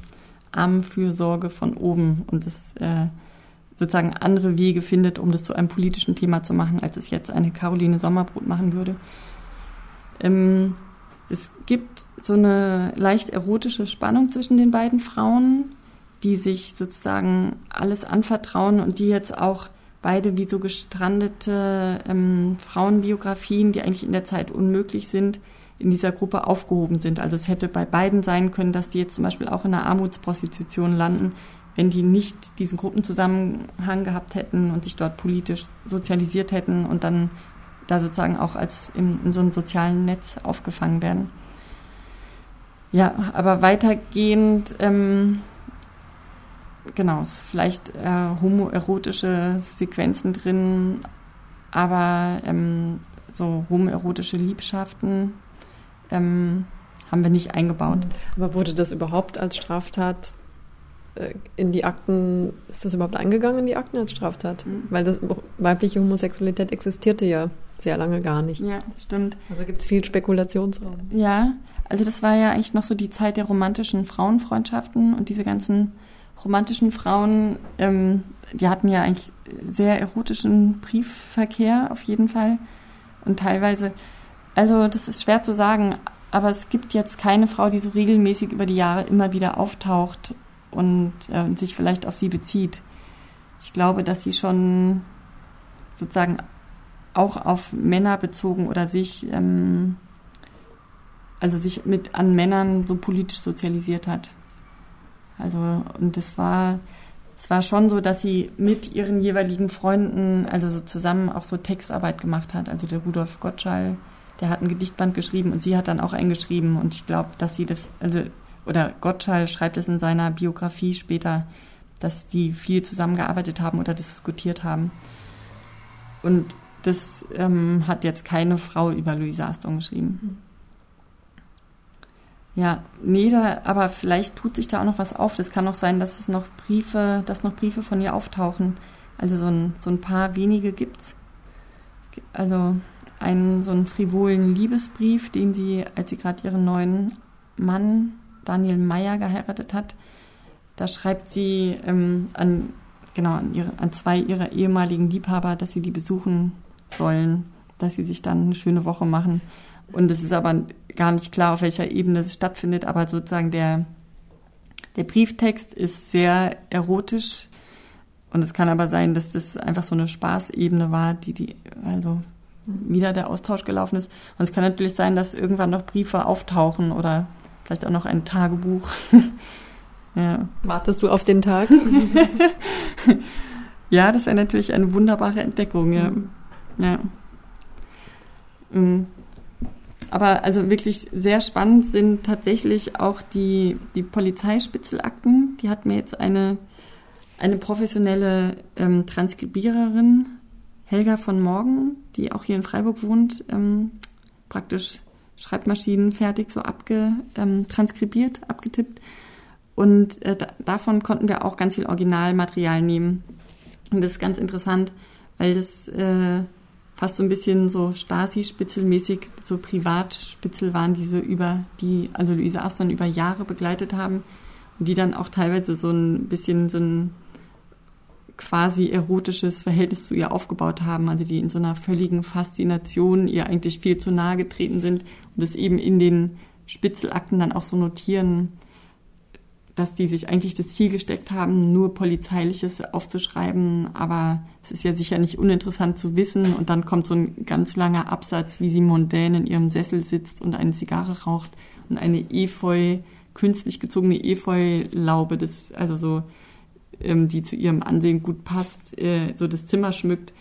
Armenfürsorge von oben und das äh, sozusagen andere Wege findet, um das zu einem politischen Thema zu machen, als es jetzt eine Caroline Sommerbrot machen würde. Ähm, es gibt so eine leicht erotische Spannung zwischen den beiden Frauen, die sich sozusagen alles anvertrauen und die jetzt auch beide wie so gestrandete ähm, Frauenbiografien, die eigentlich in der Zeit unmöglich sind, in dieser Gruppe aufgehoben sind. Also es hätte bei beiden sein können, dass die jetzt zum Beispiel auch in einer Armutsprostitution landen, wenn die nicht diesen Gruppenzusammenhang gehabt hätten und sich dort politisch sozialisiert hätten und dann da sozusagen auch als in, in so einem sozialen Netz aufgefangen werden. Ja, aber weitergehend, ähm, genau, vielleicht äh, homoerotische Sequenzen drin, aber ähm, so homoerotische Liebschaften ähm, haben wir nicht eingebaut. Aber wurde das überhaupt als Straftat äh, in die Akten, ist das überhaupt eingegangen in die Akten als Straftat? Mhm. Weil das weibliche Homosexualität existierte ja sehr lange gar nicht. Ja, stimmt. Also gibt es viel Spekulationsraum. Ja, also das war ja eigentlich noch so die Zeit der romantischen Frauenfreundschaften und diese ganzen romantischen Frauen, ähm, die hatten ja eigentlich sehr erotischen Briefverkehr auf jeden Fall und teilweise also das ist schwer zu sagen, aber es gibt jetzt keine Frau, die so regelmäßig über die Jahre immer wieder auftaucht und äh, sich vielleicht auf sie bezieht. Ich glaube, dass sie schon sozusagen auch auf Männer bezogen oder sich, ähm, also sich mit an Männern so politisch sozialisiert hat. Also, und das war, es war schon so, dass sie mit ihren jeweiligen Freunden, also so zusammen auch so Textarbeit gemacht hat. Also der Rudolf Gottschall, der hat ein Gedichtband geschrieben und sie hat dann auch eingeschrieben. Und ich glaube, dass sie das, also, oder Gottschall schreibt es in seiner Biografie später, dass die viel zusammengearbeitet haben oder diskutiert haben. Und das ähm, hat jetzt keine Frau über Louise Aston geschrieben. Ja, nee, da, aber vielleicht tut sich da auch noch was auf. Das kann auch sein, dass es noch Briefe, dass noch Briefe von ihr auftauchen. Also so ein, so ein paar wenige gibt's. Es gibt, also einen so einen frivolen Liebesbrief, den sie, als sie gerade ihren neuen Mann Daniel Meyer geheiratet hat, da schreibt sie ähm, an genau an, ihre, an zwei ihrer ehemaligen Liebhaber, dass sie die besuchen sollen, dass sie sich dann eine schöne Woche machen. Und es ist aber gar nicht klar, auf welcher Ebene es stattfindet, aber sozusagen der, der Brieftext ist sehr erotisch. Und es kann aber sein, dass das einfach so eine Spaßebene war, die die, also wieder der Austausch gelaufen ist. Und es kann natürlich sein, dass irgendwann noch Briefe auftauchen oder vielleicht auch noch ein Tagebuch. ja. Wartest du auf den Tag? ja, das wäre natürlich eine wunderbare Entdeckung, ja. Mhm. ja. Mhm. Aber also wirklich sehr spannend sind tatsächlich auch die, die Polizeispitzelakten. Die hat mir jetzt eine, eine professionelle ähm, Transkribiererin Helga von Morgen, die auch hier in Freiburg wohnt, ähm, praktisch Schreibmaschinen fertig so abge, ähm, abgetippt. Und äh, da, davon konnten wir auch ganz viel Originalmaterial nehmen. Und das ist ganz interessant, weil das äh, fast so ein bisschen so Stasi-Spitzelmäßig, so Privatspitzel waren, die so über die, also Luise Aston über Jahre begleitet haben und die dann auch teilweise so ein bisschen so ein quasi erotisches Verhältnis zu ihr aufgebaut haben, also die in so einer völligen Faszination ihr eigentlich viel zu nahe getreten sind und es eben in den Spitzelakten dann auch so notieren, dass die sich eigentlich das Ziel gesteckt haben, nur Polizeiliches aufzuschreiben, aber es ist ja sicher nicht uninteressant zu wissen und dann kommt so ein ganz langer Absatz, wie sie mondän in ihrem Sessel sitzt und eine Zigarre raucht und eine Efeu, künstlich gezogene Efeu-Laube, das, also so ähm, die zu ihrem Ansehen gut passt, äh, so das Zimmer schmückt.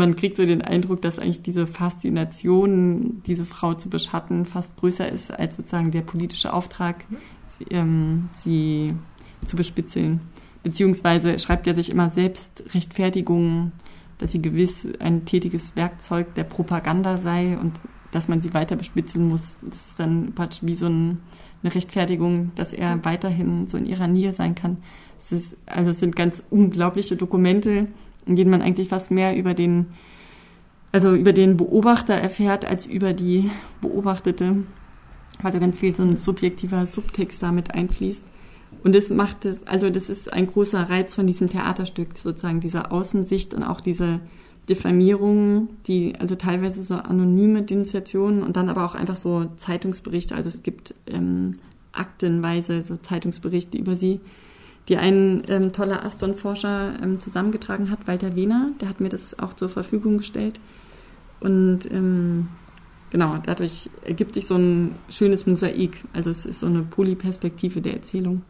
Man kriegt so den Eindruck, dass eigentlich diese Faszination, diese Frau zu beschatten, fast größer ist als sozusagen der politische Auftrag, sie, ähm, sie zu bespitzeln. Beziehungsweise schreibt er sich immer selbst Rechtfertigungen, dass sie gewiss ein tätiges Werkzeug der Propaganda sei und dass man sie weiter bespitzeln muss. Das ist dann praktisch wie so ein, eine Rechtfertigung, dass er mhm. weiterhin so in ihrer Nähe sein kann. Es ist, also es sind ganz unglaubliche Dokumente, in denen man eigentlich fast mehr über den, also über den Beobachter erfährt, als über die Beobachtete. Also ganz viel so ein subjektiver Subtext damit einfließt. Und das macht es, also das ist ein großer Reiz von diesem Theaterstück, sozusagen diese Außensicht und auch diese Diffamierungen, die also teilweise so anonyme Denunziationen und dann aber auch einfach so Zeitungsberichte. Also es gibt ähm, aktenweise so Zeitungsberichte über sie, die ein ähm, toller Aston-Forscher ähm, zusammengetragen hat, Walter Wehner. Der hat mir das auch zur Verfügung gestellt. Und ähm, genau, dadurch ergibt sich so ein schönes Mosaik. Also es ist so eine Polyperspektive der Erzählung.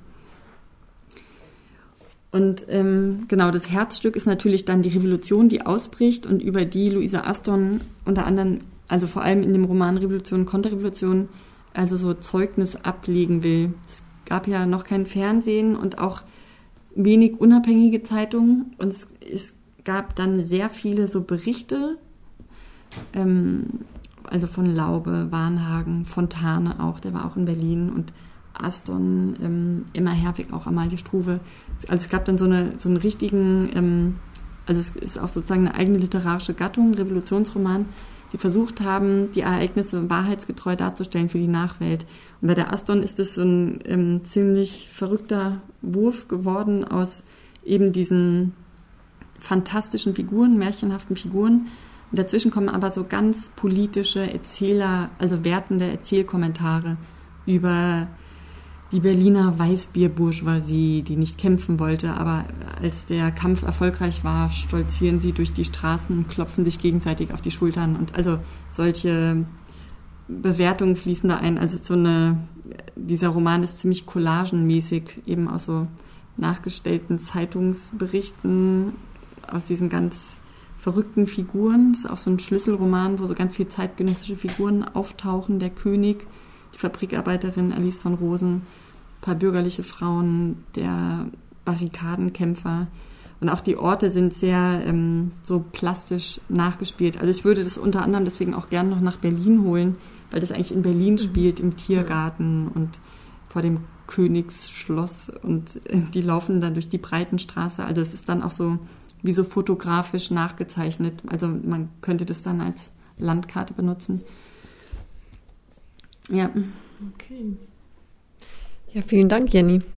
Und ähm, genau, das Herzstück ist natürlich dann die Revolution, die ausbricht und über die Louisa Aston unter anderem, also vor allem in dem Roman Revolution, Konterrevolution, also so Zeugnis ablegen will. Es gab ja noch kein Fernsehen und auch wenig unabhängige Zeitungen und es, es gab dann sehr viele so Berichte, ähm, also von Laube, Warnhagen, Fontane auch, der war auch in Berlin und Aston, ähm, Emma Herwig, auch Amalie Struve. Also es gab dann so, eine, so einen richtigen, ähm, also es ist auch sozusagen eine eigene literarische Gattung, Revolutionsroman, die versucht haben, die Ereignisse wahrheitsgetreu darzustellen für die Nachwelt. Und bei der Aston ist es so ein ähm, ziemlich verrückter Wurf geworden aus eben diesen fantastischen Figuren, märchenhaften Figuren. Und dazwischen kommen aber so ganz politische Erzähler, also wertende Erzählkommentare über die Berliner Weißbierbourgeoisie, die nicht kämpfen wollte, aber als der Kampf erfolgreich war, stolzieren sie durch die Straßen und klopfen sich gegenseitig auf die Schultern. Und also solche Bewertungen fließen da ein. Also so eine, dieser Roman ist ziemlich collagenmäßig, eben aus so nachgestellten Zeitungsberichten, aus diesen ganz verrückten Figuren. Das ist auch so ein Schlüsselroman, wo so ganz viele zeitgenössische Figuren auftauchen. Der König, die Fabrikarbeiterin Alice von Rosen, ein paar bürgerliche Frauen, der Barrikadenkämpfer. Und auch die Orte sind sehr ähm, so plastisch nachgespielt. Also ich würde das unter anderem deswegen auch gerne noch nach Berlin holen, weil das eigentlich in Berlin mhm. spielt, im Tiergarten und vor dem Königsschloss. Und äh, die laufen dann durch die Breitenstraße. Also es ist dann auch so wie so fotografisch nachgezeichnet. Also man könnte das dann als Landkarte benutzen. Ja. Okay. Ja, vielen Dank, Jenny.